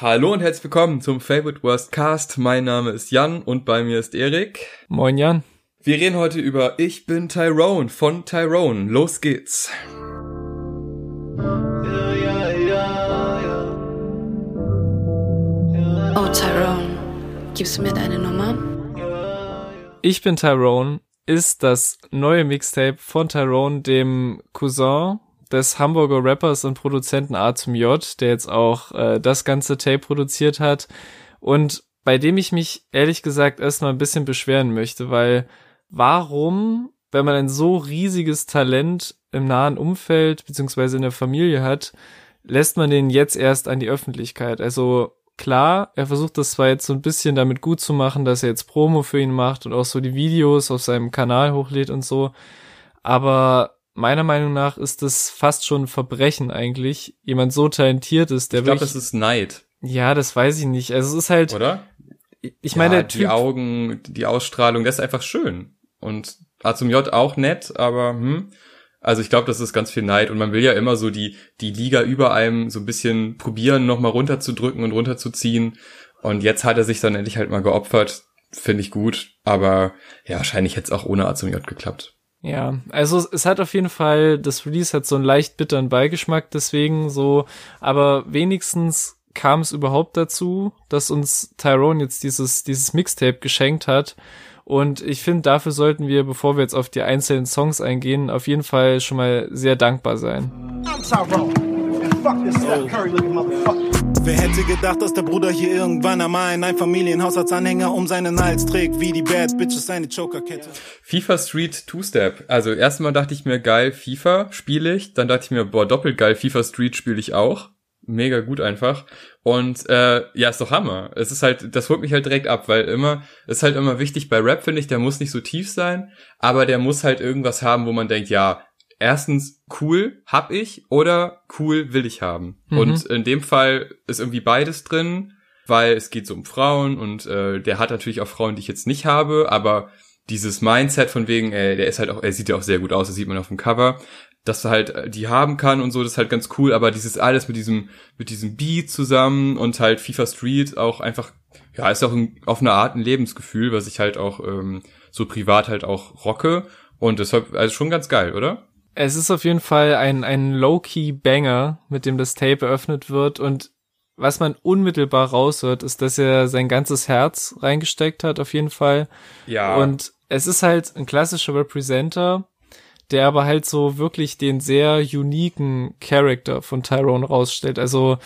Hallo und herzlich willkommen zum Favorite Worst Cast. Mein Name ist Jan und bei mir ist Erik. Moin Jan. Wir reden heute über Ich bin Tyrone von Tyrone. Los geht's. Oh Tyrone, gibst du mir deine Nummer? Ich bin Tyrone ist das neue Mixtape von Tyrone, dem Cousin des Hamburger Rappers und Produzenten A zum J, der jetzt auch äh, das ganze Tape produziert hat und bei dem ich mich ehrlich gesagt erstmal ein bisschen beschweren möchte, weil warum, wenn man ein so riesiges Talent im nahen Umfeld beziehungsweise in der Familie hat, lässt man den jetzt erst an die Öffentlichkeit? Also klar, er versucht das zwar jetzt so ein bisschen damit gut zu machen, dass er jetzt Promo für ihn macht und auch so die Videos auf seinem Kanal hochlädt und so, aber meiner Meinung nach ist das fast schon ein Verbrechen eigentlich, jemand so talentiert ist, der Ich glaube, das ist Neid. Ja, das weiß ich nicht. Also es ist halt. Oder? Ich meine, ja, der typ, die Augen, die Ausstrahlung, das ist einfach schön. Und A zum J auch nett, aber hm. Also ich glaube, das ist ganz viel Neid und man will ja immer so die die Liga über einem so ein bisschen probieren, nochmal runterzudrücken und runterzuziehen. Und jetzt hat er sich dann endlich halt mal geopfert. Finde ich gut, aber ja, wahrscheinlich hätte es auch ohne A zum J geklappt. Ja, also es hat auf jeden Fall, das Release hat so einen leicht bitteren Beigeschmack, deswegen so, aber wenigstens kam es überhaupt dazu, dass uns Tyrone jetzt dieses, dieses Mixtape geschenkt hat. Und ich finde, dafür sollten wir, bevor wir jetzt auf die einzelnen Songs eingehen, auf jeden Fall schon mal sehr dankbar sein. Wer hätte gedacht, dass der Bruder hier irgendwann einmal in ein Familienhaus als Anhänger um seinen Hals trägt, wie die Bad Bitches seine Jokerkette. FIFA Street Two-Step. Also erstmal dachte ich mir, geil, FIFA spiele ich. Dann dachte ich mir, boah, doppelt geil, FIFA Street spiele ich auch mega gut einfach. Und äh, ja, ist doch Hammer. Es ist halt, das holt mich halt direkt ab, weil immer, ist halt immer wichtig bei Rap, finde ich, der muss nicht so tief sein, aber der muss halt irgendwas haben, wo man denkt, ja, erstens cool hab ich oder cool will ich haben. Mhm. Und in dem Fall ist irgendwie beides drin, weil es geht so um Frauen und äh, der hat natürlich auch Frauen, die ich jetzt nicht habe, aber dieses Mindset von wegen, ey, der ist halt auch, er sieht ja auch sehr gut aus, das sieht man auf dem Cover dass er halt äh, die haben kann und so, das ist halt ganz cool, aber dieses alles mit diesem, mit diesem Beat zusammen und halt FIFA Street auch einfach, ja, ist auch ein, auf eine Art ein Lebensgefühl, was ich halt auch ähm, so privat halt auch rocke und deshalb, also schon ganz geil, oder? Es ist auf jeden Fall ein, ein Low-Key-Banger, mit dem das Tape eröffnet wird und was man unmittelbar raushört, ist, dass er sein ganzes Herz reingesteckt hat, auf jeden Fall. Ja. Und es ist halt ein klassischer Representer, der aber halt so wirklich den sehr uniken Charakter von Tyrone rausstellt. Also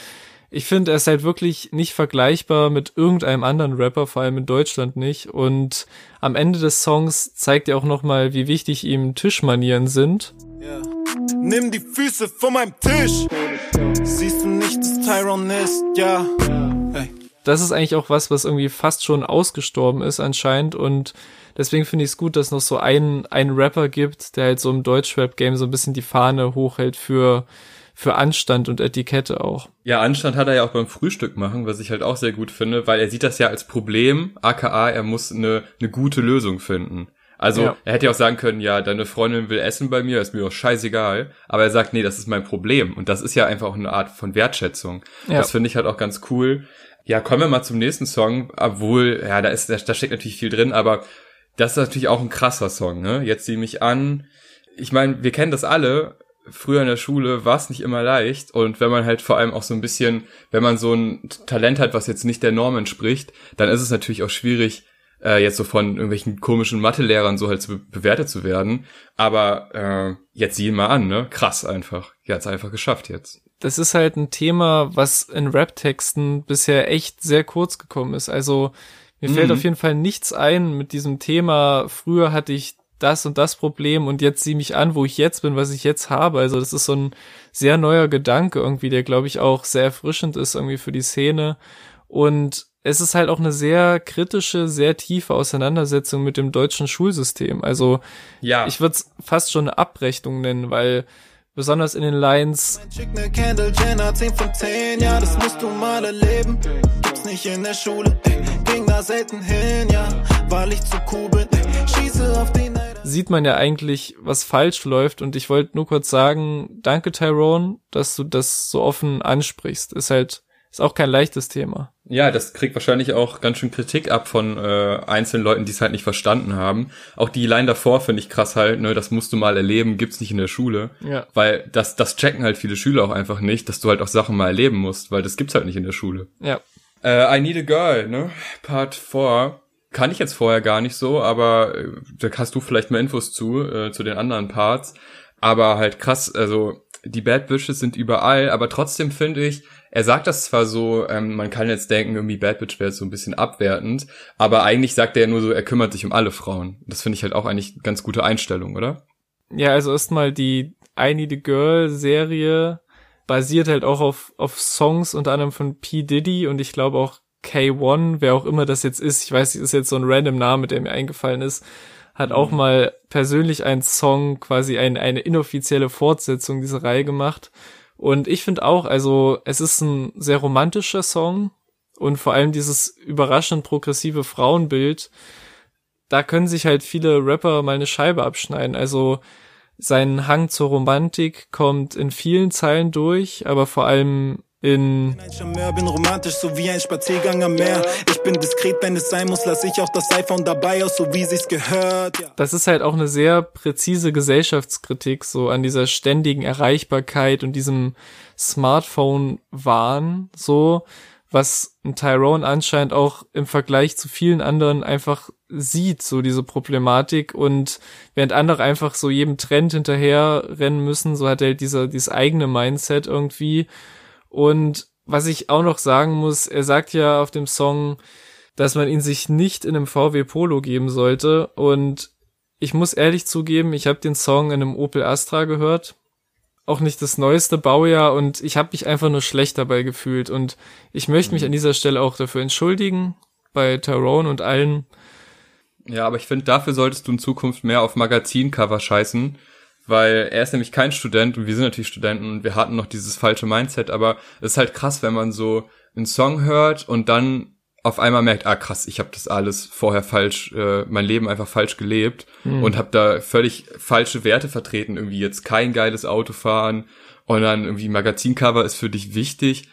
ich finde, er ist halt wirklich nicht vergleichbar mit irgendeinem anderen Rapper, vor allem in Deutschland nicht. Und am Ende des Songs zeigt er auch nochmal, wie wichtig ihm Tischmanieren sind. Ja. Nimm die Füße von meinem Tisch. Siehst du nicht, dass Tyrone ist? Ja. Hey. Das ist eigentlich auch was, was irgendwie fast schon ausgestorben ist anscheinend und Deswegen finde ich es gut, dass es noch so einen, einen Rapper gibt, der halt so im Deutschrap-Game so ein bisschen die Fahne hochhält für, für Anstand und Etikette auch. Ja, Anstand hat er ja auch beim Frühstück machen, was ich halt auch sehr gut finde, weil er sieht das ja als Problem, aka er muss eine, eine gute Lösung finden. Also ja. er hätte ja auch sagen können, ja, deine Freundin will essen bei mir, ist mir auch scheißegal. Aber er sagt, nee, das ist mein Problem. Und das ist ja einfach auch eine Art von Wertschätzung. Ja. Das finde ich halt auch ganz cool. Ja, kommen wir mal zum nächsten Song, obwohl, ja, da ist, da, da steckt natürlich viel drin, aber das ist natürlich auch ein krasser Song, ne? Jetzt sieh mich an. Ich meine, wir kennen das alle. Früher in der Schule war es nicht immer leicht und wenn man halt vor allem auch so ein bisschen, wenn man so ein Talent hat, was jetzt nicht der Norm entspricht, dann ist es natürlich auch schwierig, äh, jetzt so von irgendwelchen komischen Mathelehrern so halt zu be bewertet zu werden. Aber äh, jetzt sieh ihn mal an, ne? Krass einfach. Er hat's einfach geschafft jetzt. Das ist halt ein Thema, was in Rap-Texten bisher echt sehr kurz gekommen ist. Also mir mhm. fällt auf jeden Fall nichts ein mit diesem Thema. Früher hatte ich das und das Problem und jetzt sieh mich an, wo ich jetzt bin, was ich jetzt habe. Also das ist so ein sehr neuer Gedanke irgendwie, der glaube ich auch sehr erfrischend ist irgendwie für die Szene. Und es ist halt auch eine sehr kritische, sehr tiefe Auseinandersetzung mit dem deutschen Schulsystem. Also ja. ich würde es fast schon eine Abrechnung nennen, weil besonders in den Lines. Jenner, 10 von 10, ja, das musst du mal erleben. Gibt's nicht in der Schule, ging da selten hin, ja, weil ich zu cool bin. Schieße auf den Sieht man ja eigentlich, was falsch läuft und ich wollte nur kurz sagen, danke Tyrone, dass du das so offen ansprichst. Ist halt Ist auch kein leichtes Thema. Ja, das kriegt wahrscheinlich auch ganz schön Kritik ab von äh, einzelnen Leuten, die es halt nicht verstanden haben. Auch die Line davor finde ich krass halt, ne, das musst du mal erleben, gibt's nicht in der Schule. Ja. Weil das, das checken halt viele Schüler auch einfach nicht, dass du halt auch Sachen mal erleben musst, weil das gibt's halt nicht in der Schule. Ja. Äh, I Need a Girl, ne? Part 4. Kann ich jetzt vorher gar nicht so, aber äh, da hast du vielleicht mehr Infos zu, äh, zu den anderen Parts. Aber halt krass, also die Bad Bitches sind überall, aber trotzdem finde ich, er sagt das zwar so, ähm, man kann jetzt denken, irgendwie Bad Bitch wäre so ein bisschen abwertend, aber eigentlich sagt er ja nur so, er kümmert sich um alle Frauen. Das finde ich halt auch eigentlich eine ganz gute Einstellung, oder? Ja, also erstmal die I Need a Girl Serie basiert halt auch auf, auf Songs unter anderem von P. Diddy und ich glaube auch K1, wer auch immer das jetzt ist, ich weiß, das ist jetzt so ein random Name, der mir eingefallen ist, hat auch mal persönlich einen Song, quasi ein, eine inoffizielle Fortsetzung dieser Reihe gemacht. Und ich finde auch, also es ist ein sehr romantischer Song und vor allem dieses überraschend progressive Frauenbild, da können sich halt viele Rapper mal eine Scheibe abschneiden. Also sein Hang zur Romantik kommt in vielen Zeilen durch, aber vor allem in Ein Charmeur, bin romantisch, so wie ein Spaziergang am Meer. Ich bin diskret, wenn es sein muss, lass ich auch das iPhone dabei aus, so wie sich's gehört. Ja. das ist halt auch eine sehr präzise Gesellschaftskritik, so an dieser ständigen Erreichbarkeit und diesem Smartphone-Wahn, so, was Tyrone anscheinend auch im Vergleich zu vielen anderen einfach sieht, so diese Problematik und während andere einfach so jedem Trend hinterher rennen müssen, so hat er halt dieser, dieses eigene Mindset irgendwie und was ich auch noch sagen muss, er sagt ja auf dem Song, dass man ihn sich nicht in einem VW Polo geben sollte. Und ich muss ehrlich zugeben, ich habe den Song in einem Opel Astra gehört. Auch nicht das neueste Baujahr. Und ich habe mich einfach nur schlecht dabei gefühlt. Und ich möchte mich an dieser Stelle auch dafür entschuldigen bei Tyrone und allen. Ja, aber ich finde, dafür solltest du in Zukunft mehr auf Magazincover scheißen, weil er ist nämlich kein Student und wir sind natürlich Studenten und wir hatten noch dieses falsche Mindset, aber es ist halt krass, wenn man so einen Song hört und dann auf einmal merkt, ah krass, ich habe das alles vorher falsch, äh, mein Leben einfach falsch gelebt Hm. und habe da völlig falsche Werte vertreten, irgendwie jetzt kein geiles Auto fahren und dann irgendwie Magazincover ist für dich wichtig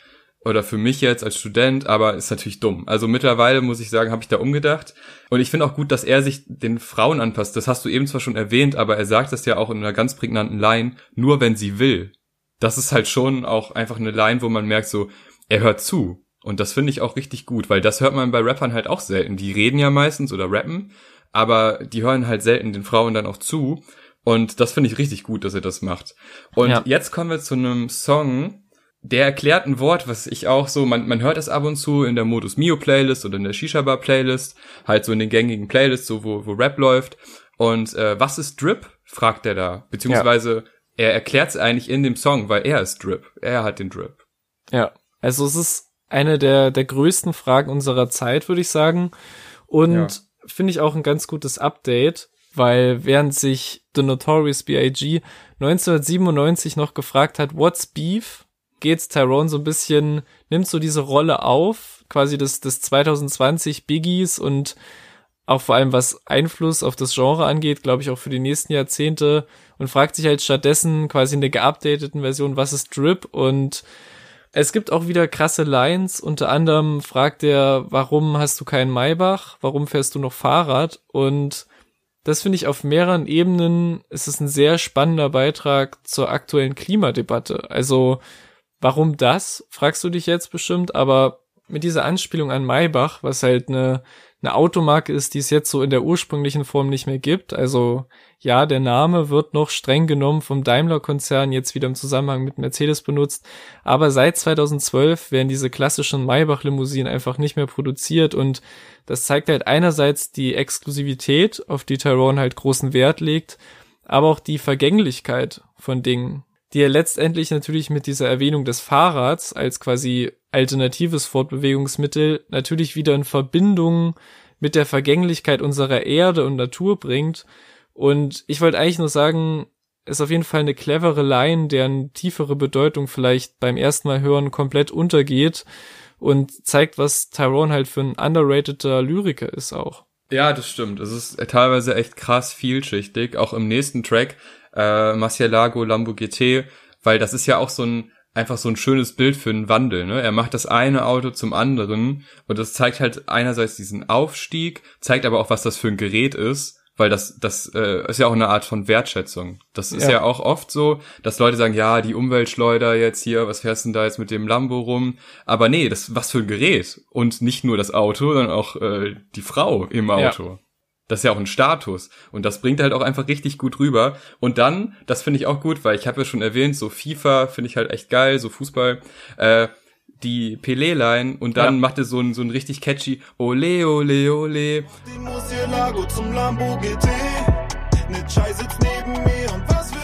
oder für mich jetzt als Student, aber ist natürlich dumm. Also mittlerweile muss ich sagen, habe ich da umgedacht und ich finde auch gut, dass er sich den Frauen anpasst. Das hast du eben zwar schon erwähnt, aber er sagt das ja auch in einer ganz prägnanten Line, nur wenn sie will. Das ist halt schon auch einfach eine Line, wo man merkt so, er hört zu. Und das finde ich auch richtig gut, weil das hört man bei Rappern halt auch selten. Die reden ja meistens oder rappen, aber die hören halt selten den Frauen dann auch zu. Und das finde ich richtig gut, dass er das macht. Und Ja. jetzt kommen wir zu einem Song, der erklärt ein Wort, was ich auch so, man, man hört es ab und zu in der Modus Mio Playlist oder in der Shisha Bar Playlist, halt so in den gängigen Playlists, so wo, wo Rap läuft. Und äh, was ist Drip? fragt er da. Beziehungsweise er erklärt es eigentlich in dem Song, weil er ist Drip. Er hat den Drip. Ja, also es ist eine der, der größten Fragen unserer Zeit, würde ich sagen. Und Ja. finde ich auch ein ganz gutes Update, weil während sich The Notorious B.I.G. 1997 noch gefragt hat, what's beef, geht's Tyrone so ein bisschen, nimmt so diese Rolle auf, quasi des, des 2020 Biggies und auch vor allem was Einfluss auf das Genre angeht, glaube ich auch für die nächsten Jahrzehnte und fragt sich halt stattdessen quasi in der geupdateten Version, was ist Drip und es gibt auch wieder krasse Lines. Unter anderem fragt er, warum hast du keinen Maybach? Warum fährst du noch Fahrrad? Und das finde ich auf mehreren Ebenen ist es ein sehr spannender Beitrag zur aktuellen Klimadebatte. Also, warum das? Fragst du dich jetzt bestimmt, aber mit dieser Anspielung an Maybach, was halt eine, eine Automarke ist, die es jetzt so in der ursprünglichen Form nicht mehr gibt. Also ja, der Name wird noch streng genommen vom Daimler-Konzern jetzt wieder im Zusammenhang mit Mercedes benutzt, aber seit 2012 werden diese klassischen Maybach-Limousinen einfach nicht mehr produziert und das zeigt halt einerseits die Exklusivität, auf die Tyrone halt großen Wert legt, aber auch die Vergänglichkeit von Dingen, die er letztendlich natürlich mit dieser Erwähnung des Fahrrads als quasi alternatives Fortbewegungsmittel natürlich wieder in Verbindung mit der Vergänglichkeit unserer Erde und Natur bringt. Und ich wollte eigentlich nur sagen, ist auf jeden Fall eine clevere Line, deren tiefere Bedeutung vielleicht beim ersten Mal hören komplett untergeht und zeigt, was Tyrone halt für ein underrateder Lyriker ist auch. Ja, das stimmt. Es ist teilweise echt krass vielschichtig. Auch im nächsten Track, äh, Marcialago Lambo GT, weil das ist ja auch so ein einfach so ein schönes Bild für einen Wandel. Ne? Er macht das eine Auto zum anderen und das zeigt halt einerseits diesen Aufstieg, zeigt aber auch, was das für ein Gerät ist weil das das äh, ist ja auch eine Art von Wertschätzung. Das ist ja. ja. auch oft so, dass Leute sagen, ja, die Umweltschleuder jetzt hier, was fährst du denn da jetzt mit dem Lambo rum? Aber nee, das was für ein Gerät und nicht nur das Auto, sondern auch äh, die Frau im Auto. Ja. Das ist ja auch ein Status und das bringt halt auch einfach richtig gut rüber. Und dann, das finde ich auch gut, weil ich habe ja schon erwähnt, so FIFA finde ich halt echt geil, so Fußball. Äh, die Pelé-Line und dann ja. macht er so ein, so ein richtig catchy Ole, ole, ole. Die zum Lambo GT. Ne Chai sitzt neben mir und was für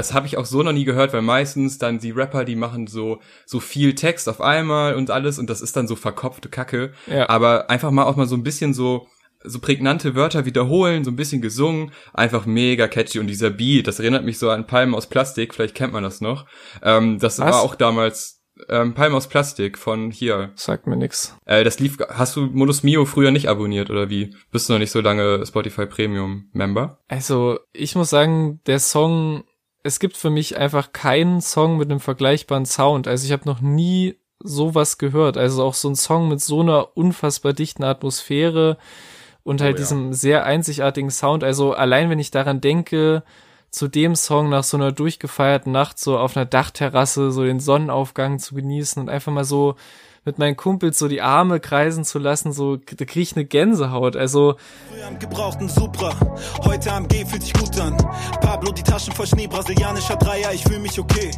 Das habe ich auch so noch nie gehört, weil meistens dann die Rapper, die machen so so viel Text auf einmal und alles und das ist dann so verkopfte Kacke. Ja. Aber einfach mal auch mal so ein bisschen so so prägnante Wörter wiederholen, so ein bisschen gesungen, einfach mega catchy. Und dieser Beat, das erinnert mich so an Palmen aus Plastik, vielleicht kennt man das noch. Ähm, das Was? war auch damals ähm, Palmen aus Plastik von hier. Sagt mir nix. Äh, das lief, hast du Modus Mio früher nicht abonniert oder wie? Bist du noch nicht so lange Spotify Premium Member? Also, ich muss sagen, der Song, es gibt für mich einfach keinen Song mit einem vergleichbaren Sound. Also ich habe noch nie sowas gehört. Also auch so ein Song mit so einer unfassbar dichten Atmosphäre und halt oh, ja. diesem sehr einzigartigen Sound. Also allein wenn ich daran denke, zu dem Song nach so einer durchgefeierten Nacht so auf einer Dachterrasse so den Sonnenaufgang zu genießen und einfach mal so mit meinen Kumpels so die Arme kreisen zu lassen, so da krieg ich eine Gänsehaut. Also am gebrauchten Supra, heute am G fühlt sich gut an. Pablo die Taschen voll Schnee, brasilianischer Dreier, ich fühl mich okay.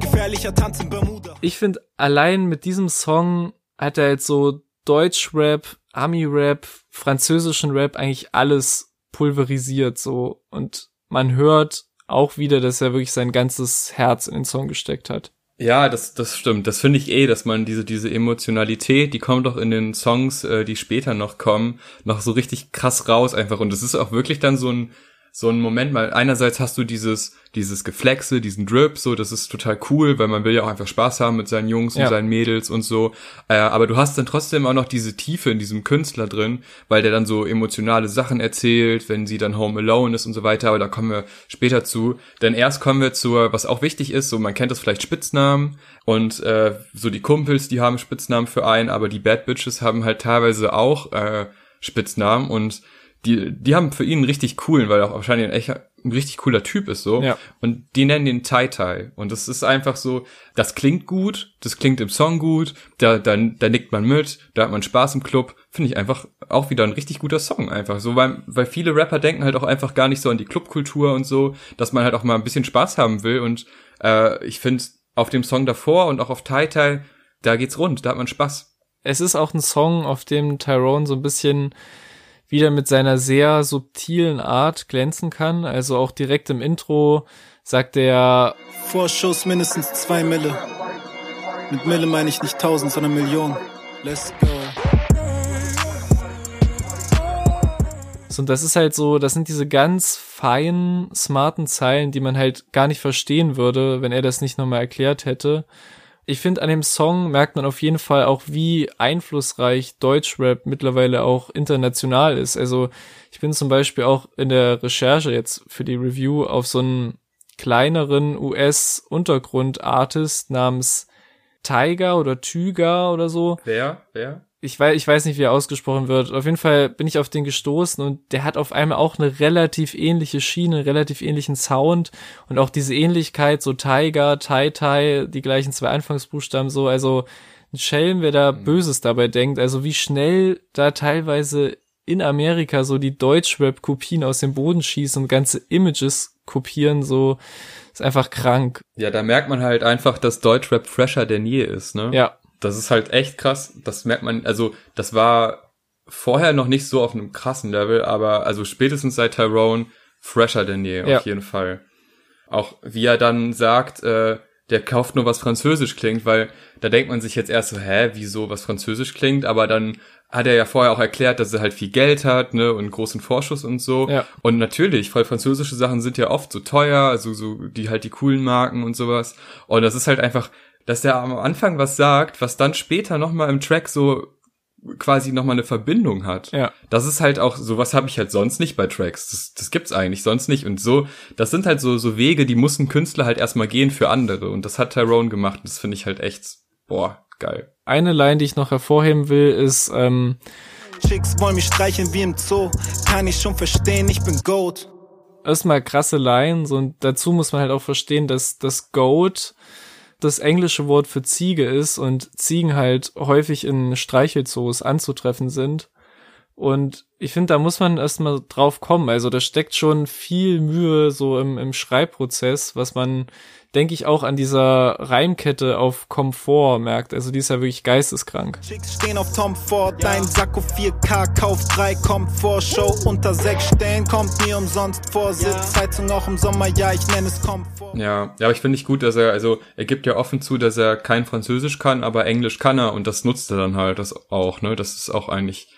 Gefährlicher Tanz in Bermuda. Ich finde allein mit diesem Song hat er jetzt so Deutschrap, Ami-Rap, französischen Rap eigentlich alles pulverisiert so und man hört auch wieder, dass er wirklich sein ganzes Herz in den Song gesteckt hat. Ja, das, das stimmt. Das finde ich eh, dass man diese, diese Emotionalität, die kommt doch in den Songs, äh, die später noch kommen, noch so richtig krass raus einfach. Und es ist auch wirklich dann so ein, so ein Moment, mal einerseits hast du dieses, dieses Geflexe, diesen Drip, so, das ist total cool, weil man will ja auch einfach Spaß haben mit seinen Jungs ja. und seinen Mädels und so. Äh, aber du hast dann trotzdem auch noch diese Tiefe in diesem Künstler drin, weil der dann so emotionale Sachen erzählt, wenn sie dann home alone ist und so weiter, aber da kommen wir später zu. Denn erst kommen wir zur, was auch wichtig ist, so man kennt das vielleicht Spitznamen und äh, so die Kumpels, die haben Spitznamen für einen, aber die Bad Bitches haben halt teilweise auch äh, Spitznamen und die, die haben für ihn einen richtig coolen, weil er auch wahrscheinlich ein echt ein richtig cooler Typ ist so. Ja. Und die nennen den Tai Tai. Und das ist einfach so, das klingt gut, das klingt im Song gut, da, da, da nickt man mit, da hat man Spaß im Club. Finde ich einfach auch wieder ein richtig guter Song einfach. So, weil, weil viele Rapper denken halt auch einfach gar nicht so an die Clubkultur und so, dass man halt auch mal ein bisschen Spaß haben will. Und äh, ich finde, auf dem Song davor und auch auf Tai Tai, da geht's rund, da hat man Spaß. Es ist auch ein Song, auf dem Tyrone so ein bisschen wieder mit seiner sehr subtilen Art glänzen kann. Also auch direkt im Intro sagt er Vorschuss mindestens zwei Mille. Mit Mille meine ich nicht tausend, sondern Millionen. Let's go. Und das ist halt so, das sind diese ganz feinen, smarten Zeilen, die man halt gar nicht verstehen würde, wenn er das nicht nochmal erklärt hätte ich finde, an dem Song merkt man auf jeden Fall auch, wie einflussreich Deutschrap mittlerweile auch international ist. Also ich bin zum Beispiel auch in der Recherche jetzt für die Review auf so einen kleineren US-Untergrund-Artist namens Tiger oder Tyga oder so. Wer? Wer? Ich weiß, ich weiß nicht, wie er ausgesprochen wird. Auf jeden Fall bin ich auf den gestoßen und der hat auf einmal auch eine relativ ähnliche Schiene, einen relativ ähnlichen Sound und auch diese Ähnlichkeit, so Tiger, Tai Tai, die gleichen zwei Anfangsbuchstaben so, also ein Schelm, wer da mhm. Böses dabei denkt, also wie schnell da teilweise in Amerika so die Deutschrap-Kopien aus dem Boden schießen und ganze Images kopieren, so ist einfach krank. Ja, da merkt man halt einfach, dass Deutschrap fresher denn je ist, ne? Ja, das ist halt echt krass. Das merkt man, also das war vorher noch nicht so auf einem krassen Level, aber also spätestens seit Tyrone fresher denn je, ja. auf jeden Fall. Auch wie er dann sagt, äh, der kauft nur was Französisch klingt, weil da denkt man sich jetzt erst so, hä, wieso was Französisch klingt, aber dann hat er ja vorher auch erklärt, dass er halt viel Geld hat, ne, und großen Vorschuss und so. Ja. Und natürlich, weil französische Sachen sind ja oft so teuer, also so die halt die coolen Marken und sowas. Und das ist halt einfach, dass der am Anfang was sagt, was dann später nochmal im Track so quasi nochmal eine Verbindung hat. Ja. Das ist halt auch, sowas habe ich halt sonst nicht bei Tracks. Das, das gibt's eigentlich sonst nicht. Und so, das sind halt so, so Wege, die muss ein Künstler halt erstmal gehen für andere. Und das hat Tyrone gemacht. Und das finde ich halt echt, boah, geil. Eine Line, die ich noch hervorheben will, ist, ähm, Chicks wollen mich streicheln wie im Zoo. Kann ich schon verstehen, ich bin Goat. erstmal krasse Lines und dazu muss man halt auch verstehen, dass das Goat das englische Wort für Ziege ist und Ziegen halt häufig in Streichelzoos anzutreffen sind. Und ich finde, da muss man erstmal drauf kommen. Also da steckt schon viel Mühe so im, im Schreibprozess, was man, denke ich, auch an dieser Reimkette auf Komfort merkt. Also die ist ja wirklich geisteskrank. Chicks stehen auf Tom Ford, dein Sakko 4K, kauf 3, Komfort, Show unter 6 Stellen, kommt mir umsonst vor, Sitzheizung auch im Sommer, ja, ich nenne es Komfort. Ja, ja, aber ich finde nicht gut, dass er, also er gibt ja offen zu, dass er kein Französisch kann, aber Englisch kann er und das nutzt er dann halt das auch, ne? Das ist auch eigentlich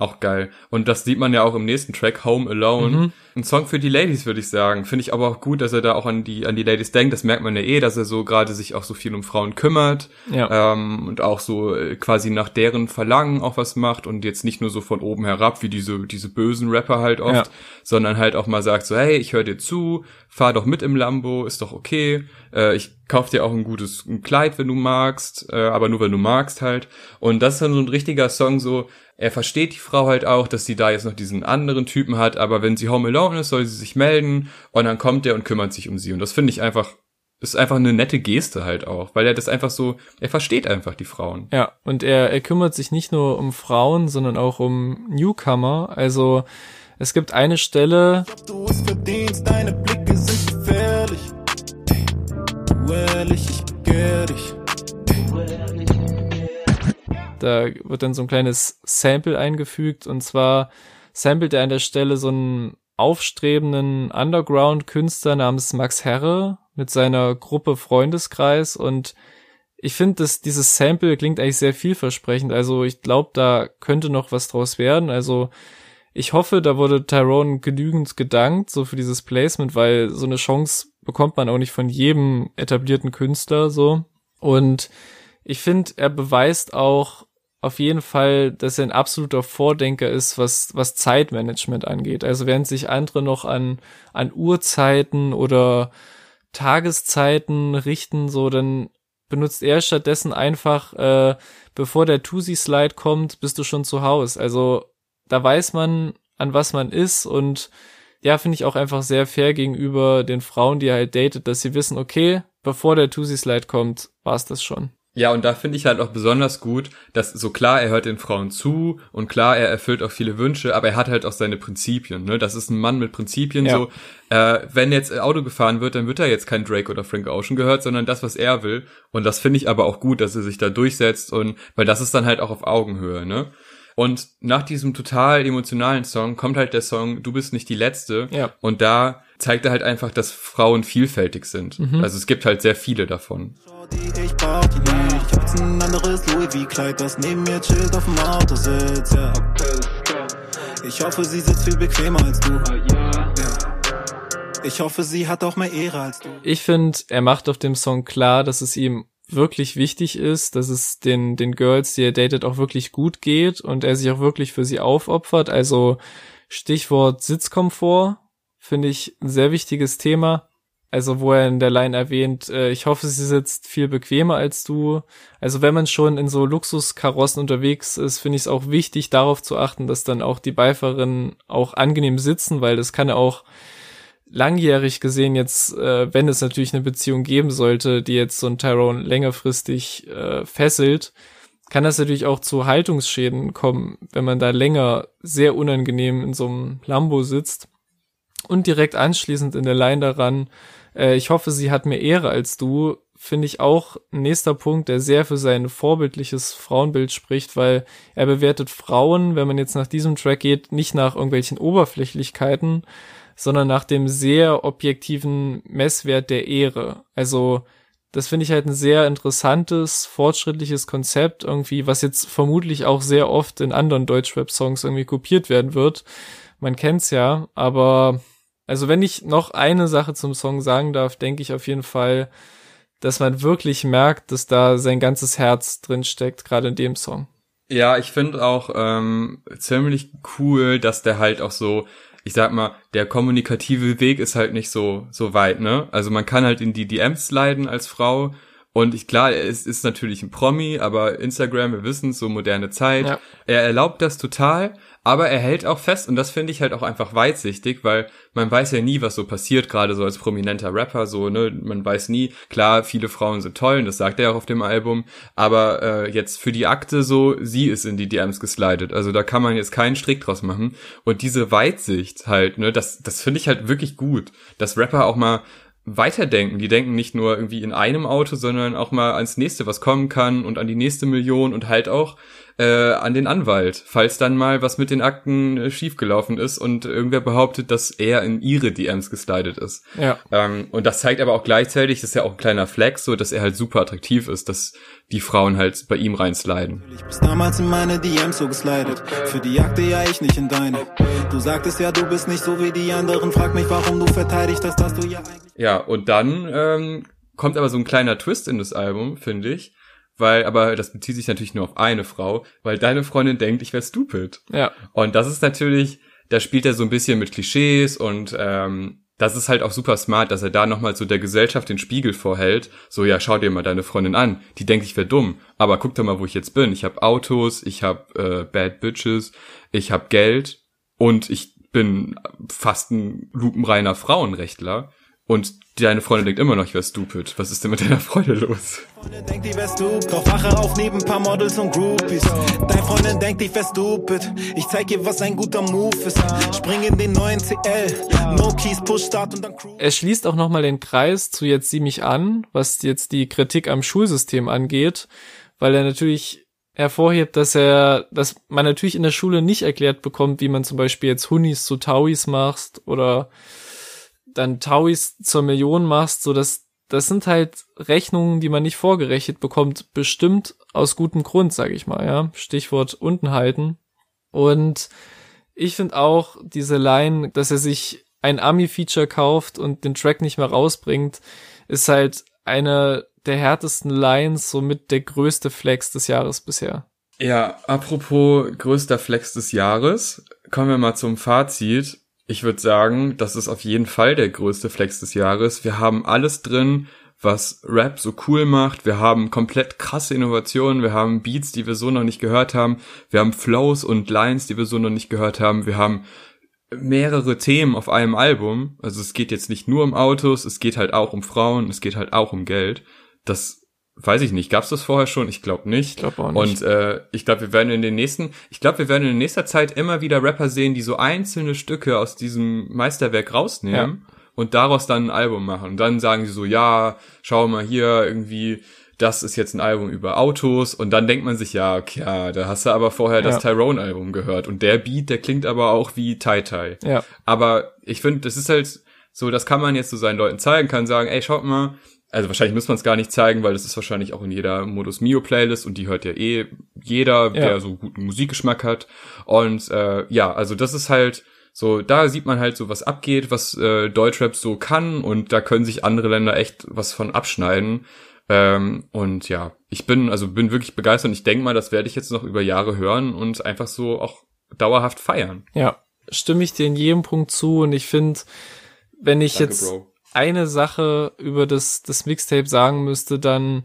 auch geil. Und das sieht man ja auch im nächsten Track, Home Alone. Mhm. Ein Song für die Ladies, würde ich sagen. Finde ich aber auch gut, dass er da auch an die, an die Ladies denkt. Das merkt man ja eh, dass er so gerade sich auch so viel um Frauen kümmert. Ja. Ähm, und auch so äh, quasi nach deren Verlangen auch was macht und jetzt nicht nur so von oben herab, wie diese, diese bösen Rapper halt oft, Ja. sondern halt auch mal sagt so, hey, ich höre dir zu, fahr doch mit im Lambo, ist doch okay. Äh, ich kauf dir auch ein gutes ein Kleid, wenn du magst, äh, aber nur wenn du magst halt. Und das ist dann so ein richtiger Song so, er versteht die Frau halt auch, dass sie da jetzt noch diesen anderen Typen hat, aber wenn sie home alone ist, soll sie sich melden und dann kommt er und kümmert sich um sie. Und das finde ich einfach, ist einfach eine nette Geste halt auch, weil er das einfach so, er versteht einfach die Frauen. Ja, und er, er kümmert sich nicht nur um Frauen, sondern auch um Newcomer. Also es gibt eine Stelle, Du es verdienst, deine Blicke sind gefährlich. Ey, Du ehrlich, ich begehr dich. Da wird dann so ein kleines Sample eingefügt und zwar samplet er an der Stelle so einen aufstrebenden Underground-Künstler namens Max Herre mit seiner Gruppe Freundeskreis und ich finde, dass dieses Sample klingt eigentlich sehr vielversprechend. Also ich glaube, da könnte noch was draus werden. Also ich hoffe, da wurde Tyrone genügend gedankt, so für dieses Placement, weil so eine Chance bekommt man auch nicht von jedem etablierten Künstler so. Und ich finde, er beweist auch auf jeden Fall, dass er ein absoluter Vordenker ist, was, was Zeitmanagement angeht. Also während sich andere noch an, an Uhrzeiten oder Tageszeiten richten, so, dann benutzt er stattdessen einfach, äh, bevor der Tusi-Slide kommt, bist du schon zu Hause. Also da weiß man, an was man ist und ja, finde ich auch einfach sehr fair gegenüber den Frauen, die er halt datet, dass sie wissen, okay, bevor der Tusi-Slide kommt, war's das schon. Ja, und da finde ich halt auch besonders gut, dass so klar, er hört den Frauen zu und klar, er erfüllt auch viele Wünsche, aber er hat halt auch seine Prinzipien, ne? Das ist ein Mann mit Prinzipien, Ja. so, äh, wenn jetzt Auto gefahren wird, dann wird er jetzt kein Drake oder Frank Ocean gehört, sondern das, was er will. Und das finde ich aber auch gut, dass er sich da durchsetzt und, weil das ist dann halt auch auf Augenhöhe, ne? Und nach diesem total emotionalen Song kommt halt der Song Du bist nicht die Letzte. Ja. Und da zeigt er halt einfach, dass Frauen vielfältig sind. Mhm. Also es gibt halt sehr viele davon. Ich brauch die nicht. Ich hab jetzt ein anderes Louis V-Kleid, das neben mir chillt auf dem Autositz, ja. Ich hoffe, sie sitzt viel bequemer als du. Ja. Ich hoffe, sie hat auch mehr Ehre als du. Ich finde, er macht auf dem Song klar, dass es ihm wirklich wichtig ist, dass es den, den Girls, die er datet, auch wirklich gut geht und er sich auch wirklich für sie aufopfert. Also Stichwort Sitzkomfort finde ich ein sehr wichtiges Thema. Also wo er in der Line erwähnt, äh, ich hoffe, sie sitzt viel bequemer als du. Also wenn man schon in so Luxuskarossen unterwegs ist, finde ich es auch wichtig, darauf zu achten, dass dann auch die Beifahrerin auch angenehm sitzen, weil das kann ja auch langjährig gesehen jetzt, äh, wenn es natürlich eine Beziehung geben sollte, die jetzt so ein Tyrone längerfristig äh, fesselt, kann das natürlich auch zu Haltungsschäden kommen, wenn man da länger sehr unangenehm in so einem Lambo sitzt. Und direkt anschließend in der Line daran, äh, ich hoffe, sie hat mehr Ehre als du, finde ich auch nächster Punkt, der sehr für sein vorbildliches Frauenbild spricht, weil er bewertet Frauen, wenn man jetzt nach diesem Track geht, nicht nach irgendwelchen Oberflächlichkeiten, sondern nach dem sehr objektiven Messwert der Ehre. Also das finde ich halt ein sehr interessantes, fortschrittliches Konzept irgendwie, was jetzt vermutlich auch sehr oft in anderen Deutschrap-Songs irgendwie kopiert werden wird. Man kennt's ja, aber also wenn ich noch eine Sache zum Song sagen darf, denke ich auf jeden Fall, dass man wirklich merkt, dass da sein ganzes Herz drin steckt, gerade in dem Song. Ja, ich finde auch ähm, ziemlich cool, dass der halt auch so, ich sag mal, der kommunikative Weg ist halt nicht so so weit, ne? Also man kann halt in die DMs leiden als Frau und ich klar, es ist natürlich ein Promi, aber Instagram, wir wissen, so moderne Zeit. Ja. Er erlaubt das total, aber er hält auch fest und das finde ich halt auch einfach weitsichtig, weil man weiß ja nie, was so passiert, gerade so als prominenter Rapper, so, ne, man weiß nie, klar, viele Frauen sind toll und das sagt er auch auf dem Album, aber äh, jetzt für die Akte so, sie ist in die DMs geslidet, also da kann man jetzt keinen Strick draus machen. Und diese Weitsicht halt, ne, das, das finde ich halt wirklich gut, dass Rapper auch mal weiterdenken. Die denken nicht nur irgendwie in einem Auto, sondern auch mal ans nächste, was kommen kann und an die nächste Million und halt auch äh, an den Anwalt, falls dann mal was mit den Akten äh, schiefgelaufen ist und irgendwer behauptet, dass er in ihre DMs geslidet ist. Ja. Ähm, und das zeigt aber auch gleichzeitig, das ist ja auch ein kleiner Flex, so dass er halt super attraktiv ist, dass die Frauen halt bei ihm reinsliden. Ich bist damals in meine DMs so geslidet. Für die Akte ja ich nicht in deine. Du sagtest ja, du bist nicht so wie die anderen. Frag mich, warum du verteidigt hast, dass du ja eigentlich. Ja, und dann ähm, kommt aber so ein kleiner Twist in das Album, finde ich weil, aber das bezieht sich natürlich nur auf eine Frau, weil deine Freundin denkt, ich wäre stupid. Ja. Und das ist natürlich, da spielt er so ein bisschen mit Klischees und ähm, das ist halt auch super smart, dass er da nochmal so der Gesellschaft den Spiegel vorhält. So, ja, schau dir mal deine Freundin an. Die denkt, ich wäre dumm. Aber guck doch mal, wo ich jetzt bin. Ich habe Autos, ich habe äh, Bad Bitches, ich habe Geld und ich bin fast ein lupenreiner Frauenrechtler. Und deine Freundin denkt immer noch, ich wär stupid. Was ist denn mit deiner Freundin los? Freundin denkt, die wär stupid. Doch wache auf neben paar Models und Groupies. Deine Freundin denkt, ich wär stupid. Ich zeig ihr, was ein guter Move ist. Spring in den neuen CL. No Keys, Push, Start und dann Crew. Er schließt auch nochmal den Kreis zu jetzt sieh mich an, was jetzt die Kritik am Schulsystem angeht, weil er natürlich hervorhebt, dass er, dass man natürlich in der Schule nicht erklärt bekommt, wie man zum Beispiel jetzt Hunis zu Tauis macht oder dann Tauis zur Million machst, so dass das sind halt Rechnungen, die man nicht vorgerechnet bekommt, bestimmt aus gutem Grund, sage ich mal, ja. Stichwort unten halten. Und ich finde auch diese Line, dass er sich ein Ami-Feature kauft und den Track nicht mehr rausbringt, ist halt eine der härtesten Lines, somit der größte Flex des Jahres bisher. Ja, apropos größter Flex des Jahres, kommen wir mal zum Fazit. Ich würde sagen, das ist auf jeden Fall der größte Flex des Jahres. Wir haben alles drin, was Rap so cool macht. Wir haben komplett krasse Innovationen. Wir haben Beats, die wir so noch nicht gehört haben. Wir haben Flows und Lines, die wir so noch nicht gehört haben. Wir haben mehrere Themen auf einem Album. Also es geht jetzt nicht nur um Autos, es geht halt auch um Frauen, es geht halt auch um Geld. Das weiß ich nicht, gab's das vorher schon? Ich glaube nicht. Ich glaube auch nicht. Und äh, ich glaube, wir werden in den nächsten, ich glaube, wir werden in nächster Zeit immer wieder Rapper sehen, die so einzelne Stücke aus diesem Meisterwerk rausnehmen ja. und daraus dann ein Album machen. Und dann sagen sie so, ja, schau mal hier irgendwie, das ist jetzt ein Album über Autos und dann denkt man sich, ja, okay, ja, da hast du aber vorher das ja. Tyrone-Album gehört und der Beat, der klingt aber auch wie Tai Tai. Ja. Aber ich finde, das ist halt so, das kann man jetzt so seinen Leuten zeigen, kann sagen, ey, schaut mal, also wahrscheinlich muss man es gar nicht zeigen, weil das ist wahrscheinlich auch in jeder Modus Mio Playlist und die hört ja eh jeder, ja. der so guten Musikgeschmack hat. Und äh, ja, also das ist halt so, da sieht man halt so, was abgeht, was äh, Deutschrap so kann und da können sich andere Länder echt was von abschneiden. Ähm, und ja, ich bin also bin wirklich begeistert und ich denke mal, das werde ich jetzt noch über Jahre hören und einfach so auch dauerhaft feiern. Ja, stimme ich dir in jedem Punkt zu und ich finde, wenn ich Danke, jetzt Bro eine Sache über das, das Mixtape sagen müsste, dann,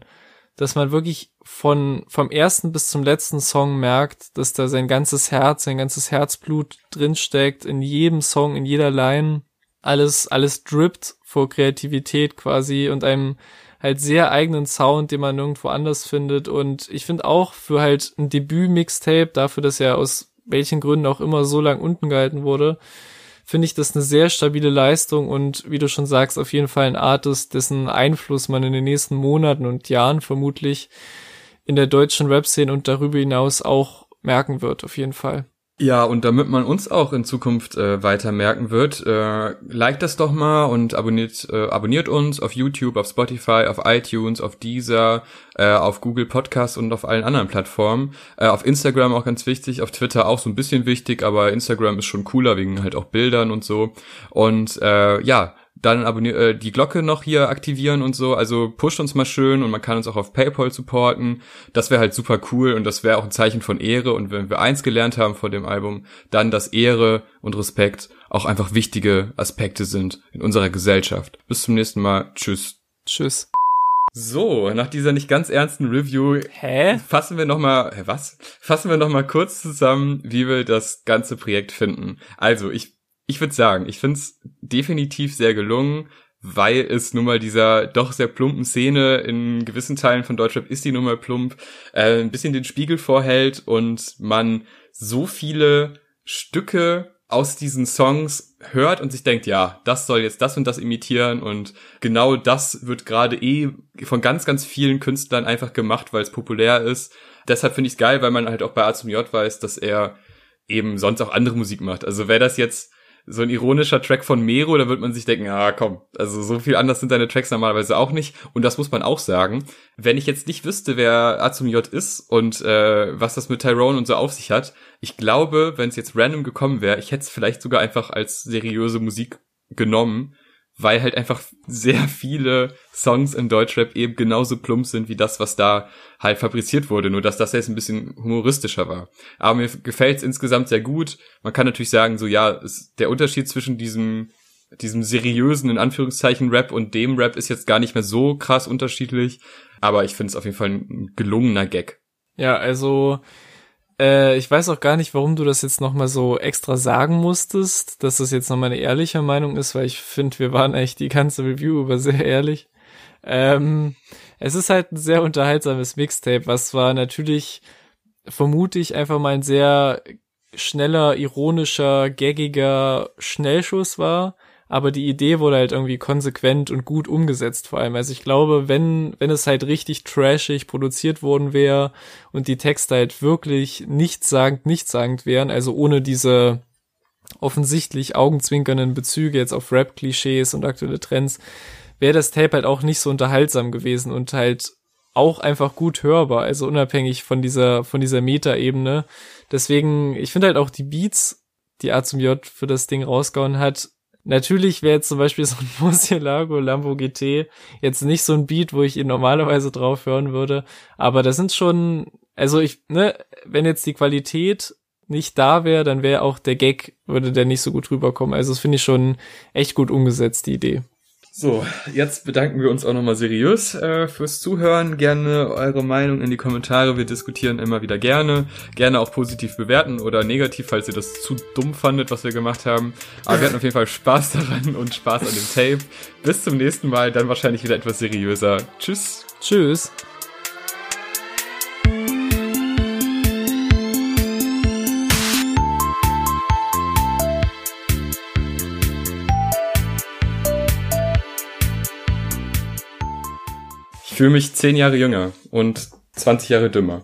dass man wirklich von, vom ersten bis zum letzten Song merkt, dass da sein ganzes Herz, sein ganzes Herzblut drinsteckt, in jedem Song, in jeder Line. Alles, alles drippt vor Kreativität quasi und einem halt sehr eigenen Sound, den man nirgendwo anders findet. Und ich finde auch für halt ein Debüt-Mixtape, dafür, dass er aus welchen Gründen auch immer so lang unten gehalten wurde, finde ich das eine sehr stabile Leistung und wie du schon sagst, auf jeden Fall ein Artist, dessen Einfluss man in den nächsten Monaten und Jahren vermutlich in der deutschen Rap-Szene und darüber hinaus auch merken wird, auf jeden Fall. Ja, und damit man uns auch in Zukunft äh, weiter merken wird, äh, liked das doch mal und abonniert, äh, abonniert uns auf YouTube, auf Spotify, auf iTunes, auf Deezer, äh, auf Google Podcast und auf allen anderen Plattformen. Äh, auf Instagram auch ganz wichtig, auf Twitter auch so ein bisschen wichtig, aber Instagram ist schon cooler wegen halt auch Bildern und so. Und äh, ja, dann abonnier äh, die Glocke noch hier aktivieren und so. Also pusht uns mal schön und man kann uns auch auf PayPal supporten. Das wäre halt super cool und das wäre auch ein Zeichen von Ehre. Und wenn wir eins gelernt haben vor dem Album, dann, dass Ehre und Respekt auch einfach wichtige Aspekte sind in unserer Gesellschaft. Bis zum nächsten Mal. Tschüss. Tschüss. So, nach dieser nicht ganz ernsten Review Hä? fassen wir noch mal, hä, was? Fassen wir noch mal kurz zusammen, wie wir das ganze Projekt finden. Also, ich ich würde sagen, ich find's definitiv sehr gelungen, weil es nun mal dieser doch sehr plumpen Szene in gewissen Teilen von Deutschrap ist die nun mal plump, äh, ein bisschen den Spiegel vorhält und man so viele Stücke aus diesen Songs hört und sich denkt, ja, das soll jetzt das und das imitieren und genau das wird gerade eh von ganz, ganz vielen Künstlern einfach gemacht, weil es populär ist. Deshalb finde ich es geil, weil man halt auch bei A zum J weiß, dass er eben sonst auch andere Musik macht. Also wäre das jetzt so ein ironischer Track von Mero, da wird man sich denken, ah komm, also so viel anders sind deine Tracks normalerweise auch nicht. Und das muss man auch sagen. Wenn ich jetzt nicht wüsste, wer A zum J ist und äh, was das mit Tyrone und so auf sich hat, ich glaube, wenn es jetzt random gekommen wäre, ich hätte es vielleicht sogar einfach als seriöse Musik genommen weil halt einfach sehr viele Songs in Deutschrap eben genauso plump sind wie das, was da halt fabriziert wurde, nur dass das jetzt ein bisschen humoristischer war. Aber mir gefällt es insgesamt sehr gut. Man kann natürlich sagen, so ja, ist der Unterschied zwischen diesem diesem seriösen in Anführungszeichen Rap und dem Rap ist jetzt gar nicht mehr so krass unterschiedlich, aber ich finde es auf jeden Fall ein gelungener Gag. Ja, also äh, ich weiß auch gar nicht, warum du das jetzt nochmal so extra sagen musstest, dass das jetzt nochmal eine ehrliche Meinung ist, weil ich finde, wir waren eigentlich die ganze Review über sehr ehrlich. Ähm, es ist halt ein sehr unterhaltsames Mixtape, was zwar natürlich, vermute ich, einfach mal ein sehr schneller, ironischer, gaggiger Schnellschuss war, aber die Idee wurde halt irgendwie konsequent und gut umgesetzt vor allem. Also ich glaube, wenn, wenn es halt richtig trashig produziert worden wäre und die Texte halt wirklich nichtssagend, nichtssagend wären, also ohne diese offensichtlich augenzwinkernden Bezüge jetzt auf Rap-Klischees und aktuelle Trends, wäre das Tape halt auch nicht so unterhaltsam gewesen und halt auch einfach gut hörbar, also unabhängig von dieser, von dieser Meta-Ebene. Deswegen, ich finde halt auch die Beats, die A zum J für das Ding rausgehauen hat, Natürlich wäre jetzt zum Beispiel so ein Murcielago Lambo GT jetzt nicht so ein Beat, wo ich ihn normalerweise drauf hören würde. Aber das sind schon, also ich, ne, wenn jetzt die Qualität nicht da wäre, dann wäre auch der Gag, würde der nicht so gut rüberkommen. Also das finde ich schon echt gut umgesetzt, die Idee. So, jetzt bedanken wir uns auch nochmal seriös äh, fürs Zuhören. Gerne eure Meinung in die Kommentare. Wir diskutieren immer wieder gerne. Gerne auch positiv bewerten oder negativ, falls ihr das zu dumm fandet, was wir gemacht haben. Aber wir hatten auf jeden Fall Spaß daran und Spaß an dem Tape. Bis zum nächsten Mal, dann wahrscheinlich wieder etwas seriöser. Tschüss. Tschüss. Fühle mich zehn Jahre jünger und 20 Jahre dümmer.